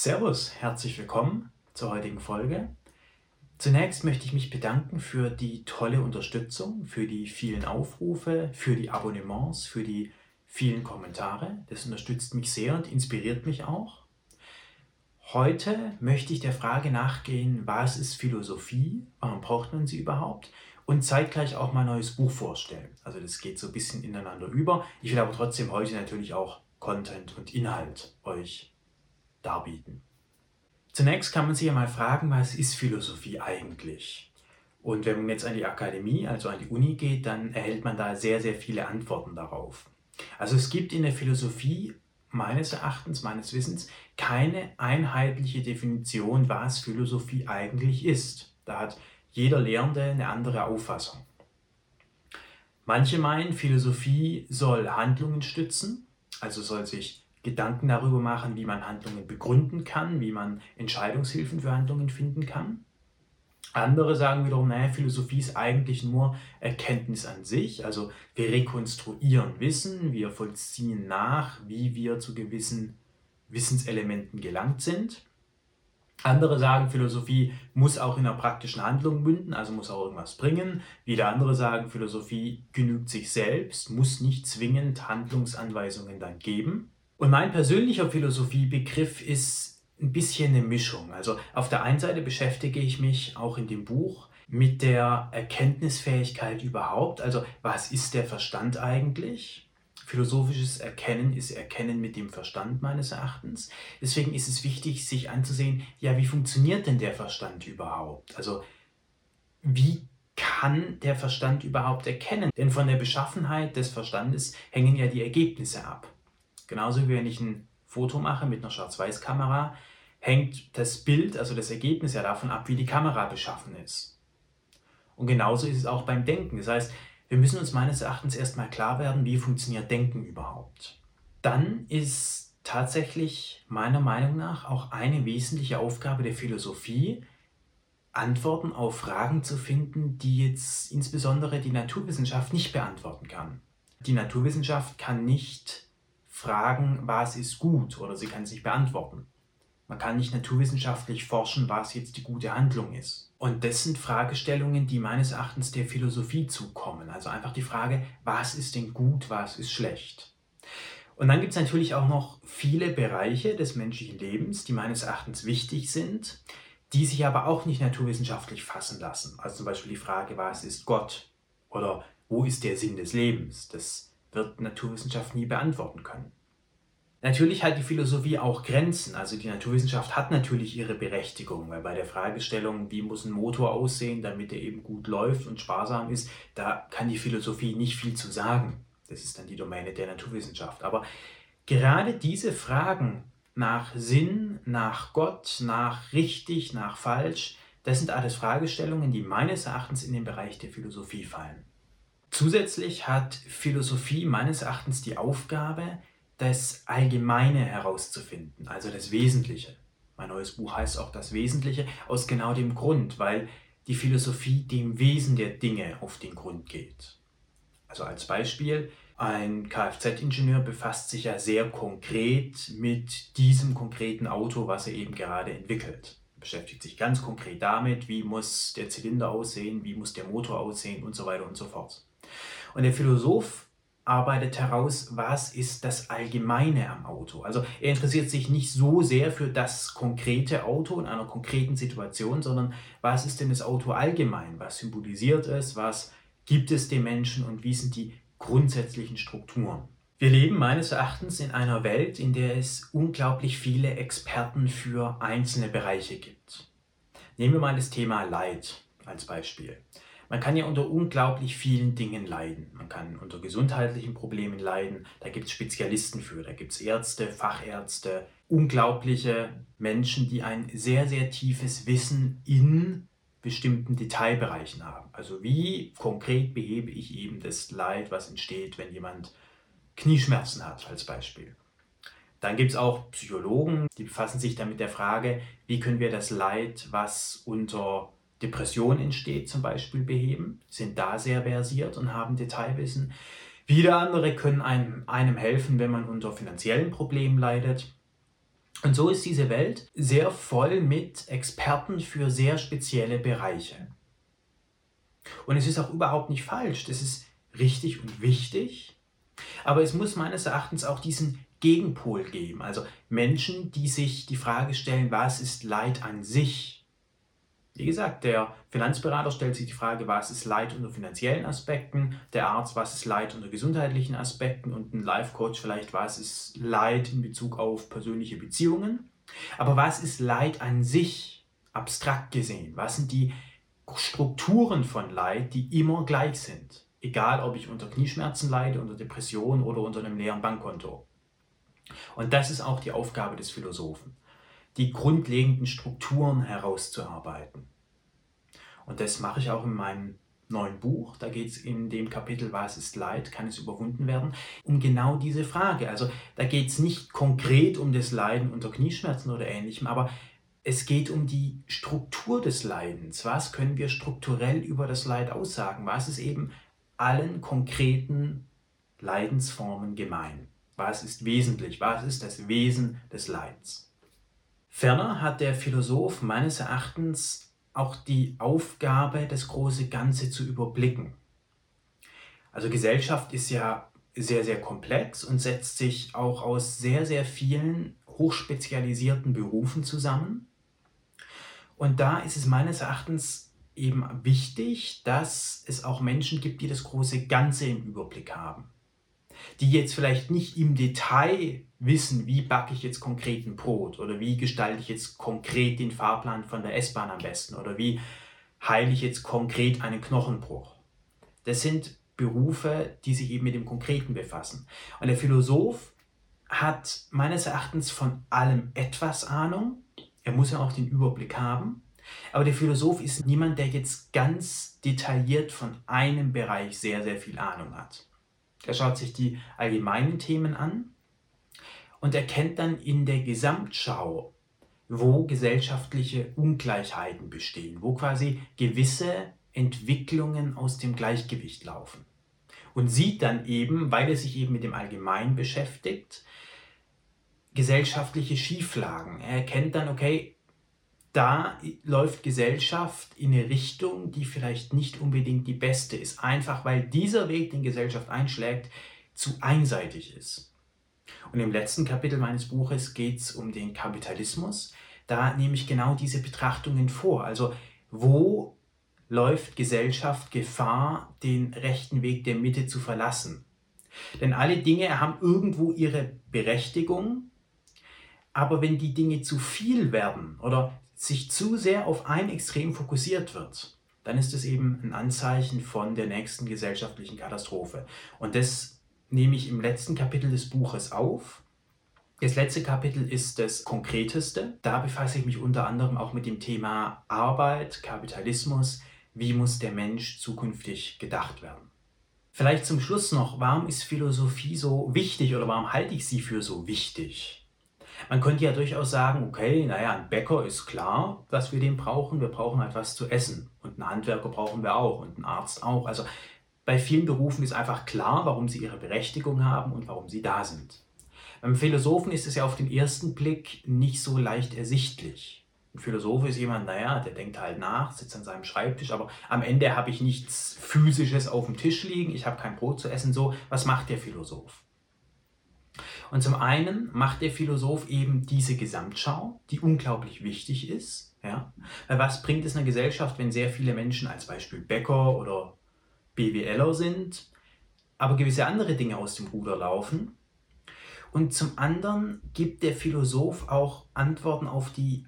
Servus, herzlich willkommen zur heutigen Folge. Zunächst möchte ich mich bedanken für die tolle Unterstützung, für die vielen Aufrufe, für die Abonnements, für die vielen Kommentare. Das unterstützt mich sehr und inspiriert mich auch. Heute möchte ich der Frage nachgehen, was ist Philosophie, warum braucht man sie überhaupt und zeitgleich auch mein neues Buch vorstellen. Also das geht so ein bisschen ineinander über. Ich will aber trotzdem heute natürlich auch Content und Inhalt euch darbieten. Zunächst kann man sich ja mal fragen, was ist Philosophie eigentlich? Und wenn man jetzt an die Akademie, also an die Uni geht, dann erhält man da sehr, sehr viele Antworten darauf. Also es gibt in der Philosophie meines Erachtens, meines Wissens, keine einheitliche Definition, was Philosophie eigentlich ist. Da hat jeder Lehrende eine andere Auffassung. Manche meinen, Philosophie soll Handlungen stützen, also soll sich Gedanken darüber machen, wie man Handlungen begründen kann, wie man Entscheidungshilfen für Handlungen finden kann. Andere sagen wiederum, naja, Philosophie ist eigentlich nur Erkenntnis an sich. Also wir rekonstruieren Wissen, wir vollziehen nach, wie wir zu gewissen Wissenselementen gelangt sind. Andere sagen, Philosophie muss auch in einer praktischen Handlung münden, also muss auch irgendwas bringen. Wieder andere sagen, Philosophie genügt sich selbst, muss nicht zwingend Handlungsanweisungen dann geben. Und mein persönlicher Philosophiebegriff ist ein bisschen eine Mischung. Also auf der einen Seite beschäftige ich mich auch in dem Buch mit der Erkenntnisfähigkeit überhaupt. Also was ist der Verstand eigentlich? Philosophisches Erkennen ist Erkennen mit dem Verstand meines Erachtens. Deswegen ist es wichtig, sich anzusehen, ja, wie funktioniert denn der Verstand überhaupt? Also wie kann der Verstand überhaupt erkennen? Denn von der Beschaffenheit des Verstandes hängen ja die Ergebnisse ab. Genauso wie wenn ich ein Foto mache mit einer Schwarz-Weiß-Kamera, hängt das Bild, also das Ergebnis ja davon ab, wie die Kamera beschaffen ist. Und genauso ist es auch beim Denken. Das heißt, wir müssen uns meines Erachtens erstmal klar werden, wie funktioniert Denken überhaupt. Dann ist tatsächlich meiner Meinung nach auch eine wesentliche Aufgabe der Philosophie, Antworten auf Fragen zu finden, die jetzt insbesondere die Naturwissenschaft nicht beantworten kann. Die Naturwissenschaft kann nicht fragen, was ist gut oder sie kann es nicht beantworten. Man kann nicht naturwissenschaftlich forschen, was jetzt die gute Handlung ist. Und das sind Fragestellungen, die meines Erachtens der Philosophie zukommen. Also einfach die Frage, was ist denn gut, was ist schlecht. Und dann gibt es natürlich auch noch viele Bereiche des menschlichen Lebens, die meines Erachtens wichtig sind, die sich aber auch nicht naturwissenschaftlich fassen lassen. Also zum Beispiel die Frage, was ist Gott? Oder wo ist der Sinn des Lebens? Das wird Naturwissenschaft nie beantworten können. Natürlich hat die Philosophie auch Grenzen. Also die Naturwissenschaft hat natürlich ihre Berechtigung, weil bei der Fragestellung, wie muss ein Motor aussehen, damit er eben gut läuft und sparsam ist, da kann die Philosophie nicht viel zu sagen. Das ist dann die Domäne der Naturwissenschaft. Aber gerade diese Fragen nach Sinn, nach Gott, nach richtig, nach falsch, das sind alles Fragestellungen, die meines Erachtens in den Bereich der Philosophie fallen. Zusätzlich hat Philosophie meines Erachtens die Aufgabe, das Allgemeine herauszufinden, also das Wesentliche. Mein neues Buch heißt auch das Wesentliche aus genau dem Grund, weil die Philosophie dem Wesen der Dinge auf den Grund geht. Also als Beispiel, ein Kfz-Ingenieur befasst sich ja sehr konkret mit diesem konkreten Auto, was er eben gerade entwickelt. Er beschäftigt sich ganz konkret damit, wie muss der Zylinder aussehen, wie muss der Motor aussehen und so weiter und so fort. Und der Philosoph arbeitet heraus, was ist das Allgemeine am Auto. Also er interessiert sich nicht so sehr für das konkrete Auto in einer konkreten Situation, sondern was ist denn das Auto allgemein? Was symbolisiert es? Was gibt es dem Menschen und wie sind die grundsätzlichen Strukturen? Wir leben meines Erachtens in einer Welt, in der es unglaublich viele Experten für einzelne Bereiche gibt. Nehmen wir mal das Thema Leid als Beispiel. Man kann ja unter unglaublich vielen Dingen leiden. Man kann unter gesundheitlichen Problemen leiden. Da gibt es Spezialisten für. Da gibt es Ärzte, Fachärzte, unglaubliche Menschen, die ein sehr, sehr tiefes Wissen in bestimmten Detailbereichen haben. Also wie konkret behebe ich eben das Leid, was entsteht, wenn jemand Knieschmerzen hat als Beispiel. Dann gibt es auch Psychologen, die befassen sich dann mit der Frage, wie können wir das Leid, was unter Depression entsteht, zum Beispiel beheben, sind da sehr versiert und haben Detailwissen. Wieder andere können einem, einem helfen, wenn man unter finanziellen Problemen leidet. Und so ist diese Welt sehr voll mit Experten für sehr spezielle Bereiche. Und es ist auch überhaupt nicht falsch, das ist richtig und wichtig, aber es muss meines Erachtens auch diesen Gegenpol geben, also Menschen, die sich die Frage stellen, was ist Leid an sich? Wie gesagt, der Finanzberater stellt sich die Frage, was ist Leid unter finanziellen Aspekten, der Arzt, was ist Leid unter gesundheitlichen Aspekten und ein Life-Coach vielleicht, was ist Leid in Bezug auf persönliche Beziehungen. Aber was ist Leid an sich, abstrakt gesehen? Was sind die Strukturen von Leid, die immer gleich sind? Egal, ob ich unter Knieschmerzen leide, unter Depression oder unter einem leeren Bankkonto. Und das ist auch die Aufgabe des Philosophen die grundlegenden Strukturen herauszuarbeiten. Und das mache ich auch in meinem neuen Buch. Da geht es in dem Kapitel Was ist Leid? Kann es überwunden werden? Um genau diese Frage. Also da geht es nicht konkret um das Leiden unter Knieschmerzen oder ähnlichem, aber es geht um die Struktur des Leidens. Was können wir strukturell über das Leid aussagen? Was ist eben allen konkreten Leidensformen gemein? Was ist wesentlich? Was ist das Wesen des Leidens? Ferner hat der Philosoph meines Erachtens auch die Aufgabe, das große Ganze zu überblicken. Also Gesellschaft ist ja sehr, sehr komplex und setzt sich auch aus sehr, sehr vielen hochspezialisierten Berufen zusammen. Und da ist es meines Erachtens eben wichtig, dass es auch Menschen gibt, die das große Ganze im Überblick haben die jetzt vielleicht nicht im Detail wissen, wie backe ich jetzt konkret ein Brot oder wie gestalte ich jetzt konkret den Fahrplan von der S-Bahn am besten oder wie heile ich jetzt konkret einen Knochenbruch. Das sind Berufe, die sich eben mit dem Konkreten befassen. Und der Philosoph hat meines Erachtens von allem etwas Ahnung. Er muss ja auch den Überblick haben. Aber der Philosoph ist niemand, der jetzt ganz detailliert von einem Bereich sehr, sehr viel Ahnung hat. Er schaut sich die allgemeinen Themen an und erkennt dann in der Gesamtschau, wo gesellschaftliche Ungleichheiten bestehen, wo quasi gewisse Entwicklungen aus dem Gleichgewicht laufen. Und sieht dann eben, weil er sich eben mit dem Allgemeinen beschäftigt, gesellschaftliche Schieflagen. Er erkennt dann, okay, da läuft Gesellschaft in eine Richtung, die vielleicht nicht unbedingt die beste ist. Einfach weil dieser Weg, den Gesellschaft einschlägt, zu einseitig ist. Und im letzten Kapitel meines Buches geht es um den Kapitalismus. Da nehme ich genau diese Betrachtungen vor. Also wo läuft Gesellschaft Gefahr, den rechten Weg der Mitte zu verlassen? Denn alle Dinge haben irgendwo ihre Berechtigung, aber wenn die Dinge zu viel werden oder sich zu sehr auf ein Extrem fokussiert wird, dann ist es eben ein Anzeichen von der nächsten gesellschaftlichen Katastrophe. Und das nehme ich im letzten Kapitel des Buches auf. Das letzte Kapitel ist das konkreteste. Da befasse ich mich unter anderem auch mit dem Thema Arbeit, Kapitalismus. Wie muss der Mensch zukünftig gedacht werden? Vielleicht zum Schluss noch, warum ist Philosophie so wichtig oder warum halte ich sie für so wichtig? Man könnte ja durchaus sagen, okay, naja, ein Bäcker ist klar, dass wir den brauchen. Wir brauchen halt was zu essen. Und einen Handwerker brauchen wir auch und einen Arzt auch. Also bei vielen Berufen ist einfach klar, warum sie ihre Berechtigung haben und warum sie da sind. Beim Philosophen ist es ja auf den ersten Blick nicht so leicht ersichtlich. Ein Philosoph ist jemand, naja, der denkt halt nach, sitzt an seinem Schreibtisch, aber am Ende habe ich nichts Physisches auf dem Tisch liegen, ich habe kein Brot zu essen, so. Was macht der Philosoph? Und zum einen macht der Philosoph eben diese Gesamtschau, die unglaublich wichtig ist. Ja? Weil was bringt es einer Gesellschaft, wenn sehr viele Menschen als Beispiel Bäcker oder BWLer sind, aber gewisse andere Dinge aus dem Ruder laufen? Und zum anderen gibt der Philosoph auch Antworten auf die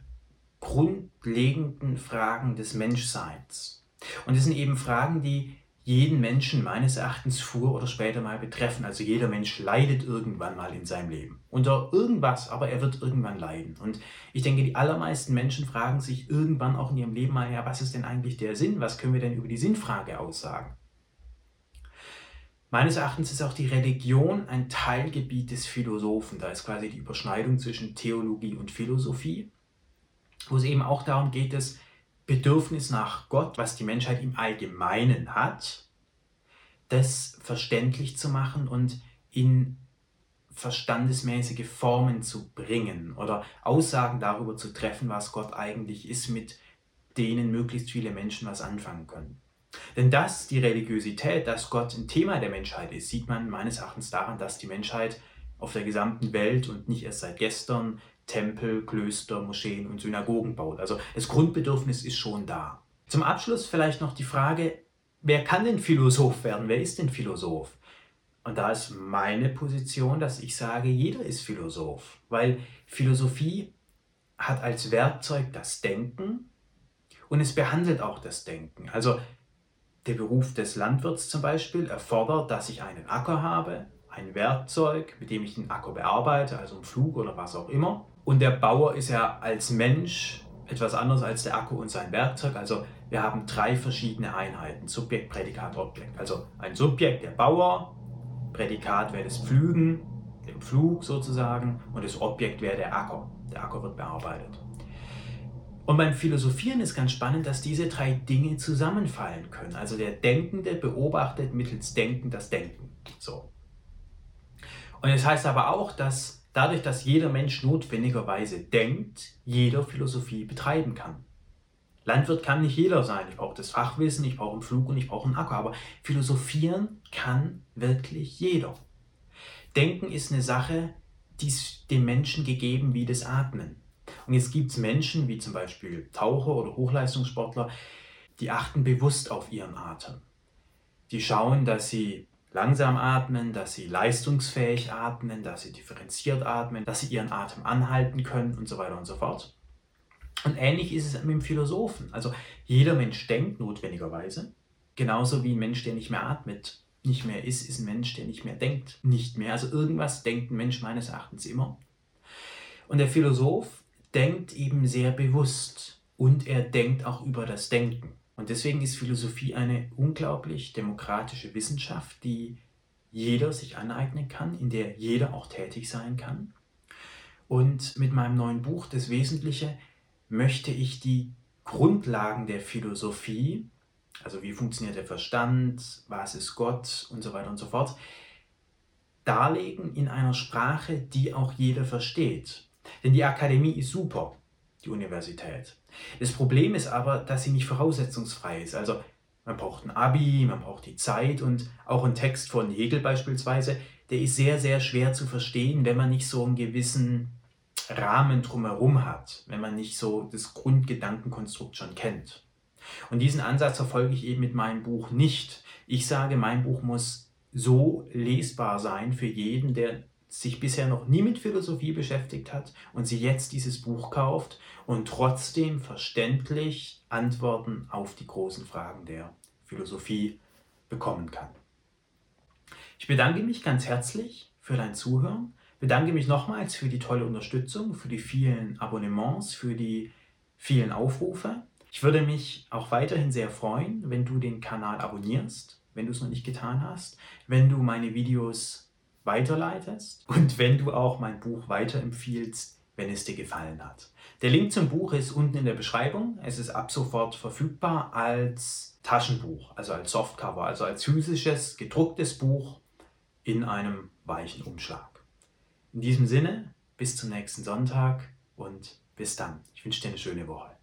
grundlegenden Fragen des Menschseins. Und das sind eben Fragen, die jeden Menschen meines Erachtens früher oder später mal betreffen. Also jeder Mensch leidet irgendwann mal in seinem Leben. Unter irgendwas, aber er wird irgendwann leiden. Und ich denke, die allermeisten Menschen fragen sich irgendwann auch in ihrem Leben mal, ja, was ist denn eigentlich der Sinn? Was können wir denn über die Sinnfrage aussagen? Meines Erachtens ist auch die Religion ein Teilgebiet des Philosophen. Da ist quasi die Überschneidung zwischen Theologie und Philosophie, wo es eben auch darum geht, dass Bedürfnis nach Gott, was die Menschheit im Allgemeinen hat, das verständlich zu machen und in verstandesmäßige Formen zu bringen oder Aussagen darüber zu treffen, was Gott eigentlich ist, mit denen möglichst viele Menschen was anfangen können. Denn dass die Religiosität, dass Gott ein Thema der Menschheit ist, sieht man meines Erachtens daran, dass die Menschheit auf der gesamten Welt und nicht erst seit gestern Tempel, Klöster, Moscheen und Synagogen baut. Also das Grundbedürfnis ist schon da. Zum Abschluss vielleicht noch die Frage, wer kann denn Philosoph werden? Wer ist denn Philosoph? Und da ist meine Position, dass ich sage, jeder ist Philosoph, weil Philosophie hat als Werkzeug das Denken und es behandelt auch das Denken. Also der Beruf des Landwirts zum Beispiel erfordert, dass ich einen Acker habe, ein Werkzeug, mit dem ich den Acker bearbeite, also einen Flug oder was auch immer. Und der Bauer ist ja als Mensch etwas anderes als der Akku und sein Werkzeug. Also wir haben drei verschiedene Einheiten, Subjekt, Prädikat, Objekt. Also ein Subjekt, der Bauer, Prädikat wäre das Pflügen, der Pflug sozusagen, und das Objekt wäre der Acker. Der Acker wird bearbeitet. Und beim Philosophieren ist ganz spannend, dass diese drei Dinge zusammenfallen können. Also der Denkende beobachtet mittels Denken das Denken. So. Und es das heißt aber auch, dass dadurch, dass jeder Mensch notwendigerweise denkt, jeder Philosophie betreiben kann. Landwirt kann nicht jeder sein. Ich brauche das Fachwissen, ich brauche einen Flug und ich brauche einen Akku. Aber philosophieren kann wirklich jeder. Denken ist eine Sache, die ist dem Menschen gegeben wie das Atmen. Und jetzt gibt es Menschen, wie zum Beispiel Taucher oder Hochleistungssportler, die achten bewusst auf ihren Atem. Die schauen, dass sie langsam atmen, dass sie leistungsfähig atmen, dass sie differenziert atmen, dass sie ihren Atem anhalten können und so weiter und so fort. Und ähnlich ist es mit dem Philosophen. Also jeder Mensch denkt notwendigerweise, genauso wie ein Mensch, der nicht mehr atmet, nicht mehr ist, ist ein Mensch, der nicht mehr denkt, nicht mehr. Also irgendwas denkt ein Mensch meines Erachtens immer. Und der Philosoph denkt eben sehr bewusst und er denkt auch über das Denken. Und deswegen ist Philosophie eine unglaublich demokratische Wissenschaft, die jeder sich aneignen kann, in der jeder auch tätig sein kann. Und mit meinem neuen Buch, Das Wesentliche, möchte ich die Grundlagen der Philosophie, also wie funktioniert der Verstand, was ist Gott und so weiter und so fort, darlegen in einer Sprache, die auch jeder versteht. Denn die Akademie ist super, die Universität. Das Problem ist aber, dass sie nicht voraussetzungsfrei ist. Also man braucht ein Abi, man braucht die Zeit und auch ein Text von Hegel beispielsweise, der ist sehr, sehr schwer zu verstehen, wenn man nicht so einen gewissen Rahmen drumherum hat, wenn man nicht so das Grundgedankenkonstrukt schon kennt. Und diesen Ansatz verfolge ich eben mit meinem Buch nicht. Ich sage, mein Buch muss so lesbar sein für jeden, der sich bisher noch nie mit Philosophie beschäftigt hat und sie jetzt dieses Buch kauft und trotzdem verständlich Antworten auf die großen Fragen der Philosophie bekommen kann. Ich bedanke mich ganz herzlich für dein Zuhören, bedanke mich nochmals für die tolle Unterstützung, für die vielen Abonnements, für die vielen Aufrufe. Ich würde mich auch weiterhin sehr freuen, wenn du den Kanal abonnierst, wenn du es noch nicht getan hast, wenn du meine Videos weiterleitest und wenn du auch mein Buch weiterempfiehlst, wenn es dir gefallen hat. Der Link zum Buch ist unten in der Beschreibung. Es ist ab sofort verfügbar als Taschenbuch, also als Softcover, also als physisches, gedrucktes Buch in einem weichen Umschlag. In diesem Sinne, bis zum nächsten Sonntag und bis dann. Ich wünsche dir eine schöne Woche.